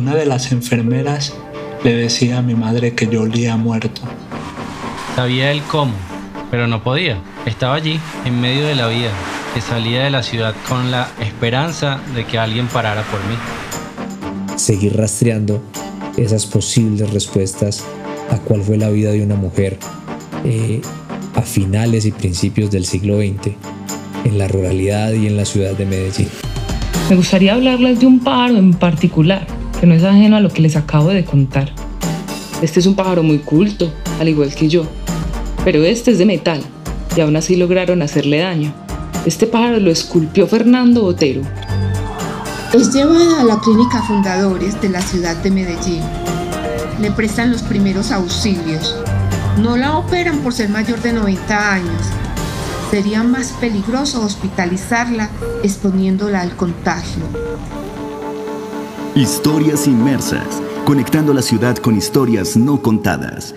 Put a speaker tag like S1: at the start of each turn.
S1: Una de las enfermeras le decía a mi madre que yo olía muerto.
S2: Sabía él cómo, pero no podía. Estaba allí, en medio de la vida, que salía de la ciudad con la esperanza de que alguien parara por mí.
S3: Seguir rastreando esas posibles respuestas a cuál fue la vida de una mujer eh, a finales y principios del siglo XX en la ruralidad y en la ciudad de Medellín.
S4: Me gustaría hablarles de un pájaro en particular, que no es ajeno a lo que les acabo de contar. Este es un pájaro muy culto, al igual que yo, pero este es de metal y aún así lograron hacerle daño. Este pájaro lo esculpió Fernando Botero.
S5: Es llevada a la clínica Fundadores de la ciudad de Medellín. Le prestan los primeros auxilios. No la operan por ser mayor de 90 años. Sería más peligroso hospitalizarla exponiéndola al contagio.
S6: Historias inmersas, conectando la ciudad con historias no contadas.